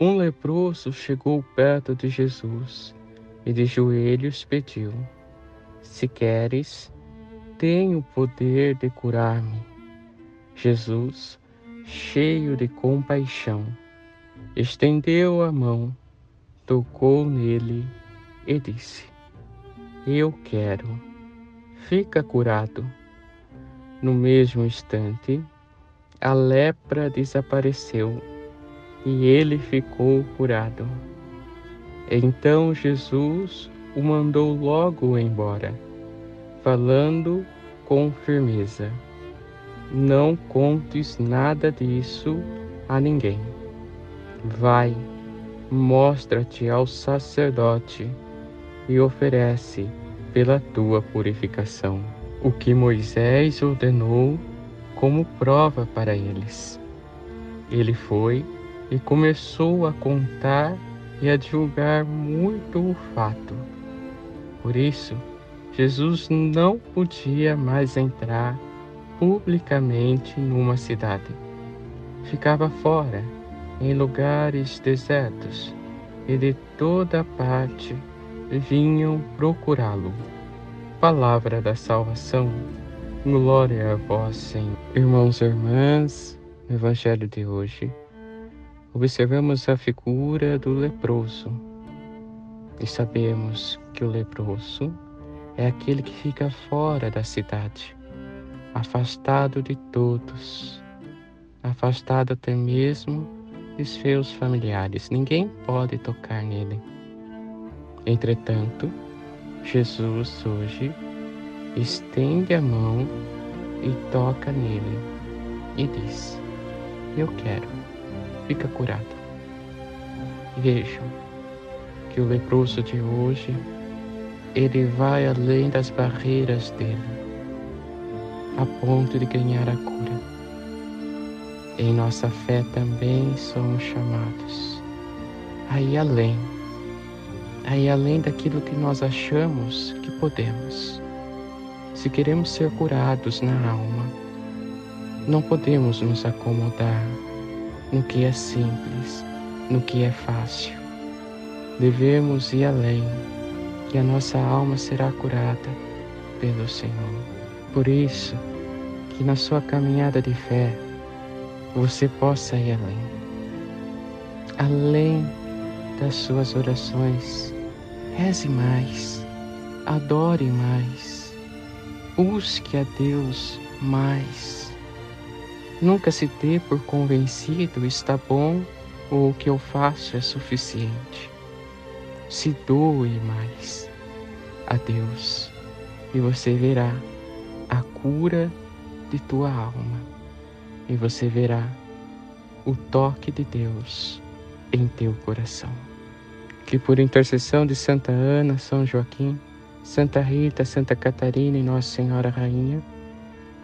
um leproso chegou perto de Jesus e de joelhos pediu: Se queres, tenho o poder de curar-me. Jesus, cheio de compaixão, estendeu a mão, tocou nele e disse: Eu quero, fica curado. No mesmo instante, a lepra desapareceu e ele ficou curado. Então Jesus o mandou logo embora, falando com firmeza: Não contes nada disso a ninguém. Vai, mostra-te ao sacerdote e oferece pela tua purificação o que Moisés ordenou como prova para eles. Ele foi e começou a contar e a divulgar muito o fato. Por isso, Jesus não podia mais entrar publicamente numa cidade. Ficava fora, em lugares desertos, e de toda parte vinham procurá-lo. Palavra da salvação. Glória a vós, Senhor. Irmãos e irmãs, no Evangelho de hoje, observamos a figura do leproso e sabemos que o leproso é aquele que fica fora da cidade, afastado de todos, afastado até mesmo de seus familiares. Ninguém pode tocar nele. Entretanto, Jesus hoje estende a mão e toca nele e diz: Eu quero fica curado. Vejam que o leproso de hoje, ele vai além das barreiras dele, a ponto de ganhar a cura. Em nossa fé também somos chamados a ir além, a ir além daquilo que nós achamos que podemos. Se queremos ser curados na alma, não podemos nos acomodar no que é simples, no que é fácil. Devemos ir além, que a nossa alma será curada pelo Senhor. Por isso, que na sua caminhada de fé, você possa ir além. Além das suas orações, reze mais, adore mais, busque a Deus mais Nunca se dê por convencido está bom ou o que eu faço é suficiente. Se doe mais a Deus e você verá a cura de tua alma e você verá o toque de Deus em teu coração. Que por intercessão de Santa Ana, São Joaquim, Santa Rita, Santa Catarina e Nossa Senhora Rainha,